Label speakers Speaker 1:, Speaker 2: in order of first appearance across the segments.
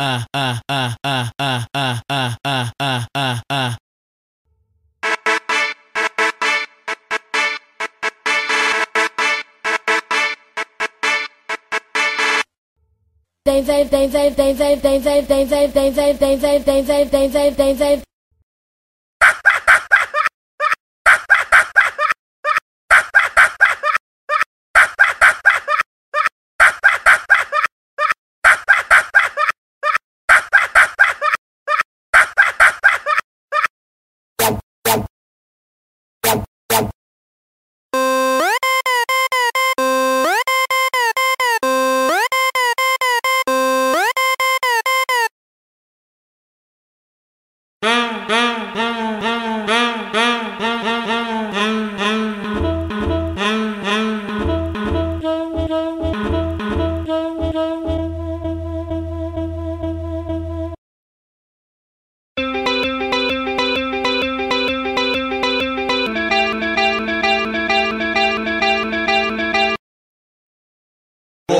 Speaker 1: ah ah ah ah ah ah ah ah ah ah ah
Speaker 2: They vape, they vape, they vape, they vape, they vape, they vape, they vape, they vape, they vape, they vape. Thank you.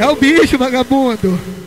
Speaker 3: É o bicho, vagabundo.